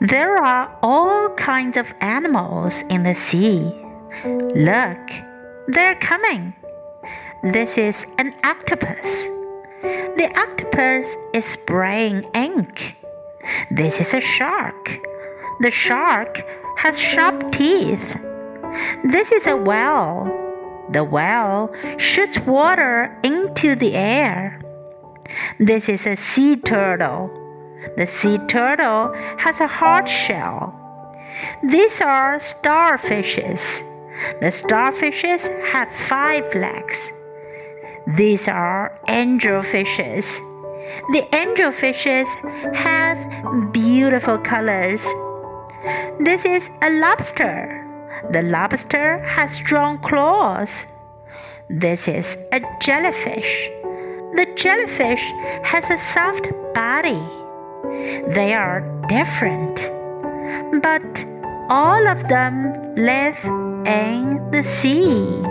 There are all kinds of animals in the sea. Look, they're coming. This is an octopus. The octopus is spraying ink. This is a shark. The shark has sharp teeth. This is a whale. The whale shoots water into the air. This is a sea turtle. The sea turtle has a hard shell. These are starfishes. The starfishes have five legs. These are angelfishes. The angelfishes have beautiful colors. This is a lobster. The lobster has strong claws. This is a jellyfish. The jellyfish has a soft body. They are different, but all of them live in the sea.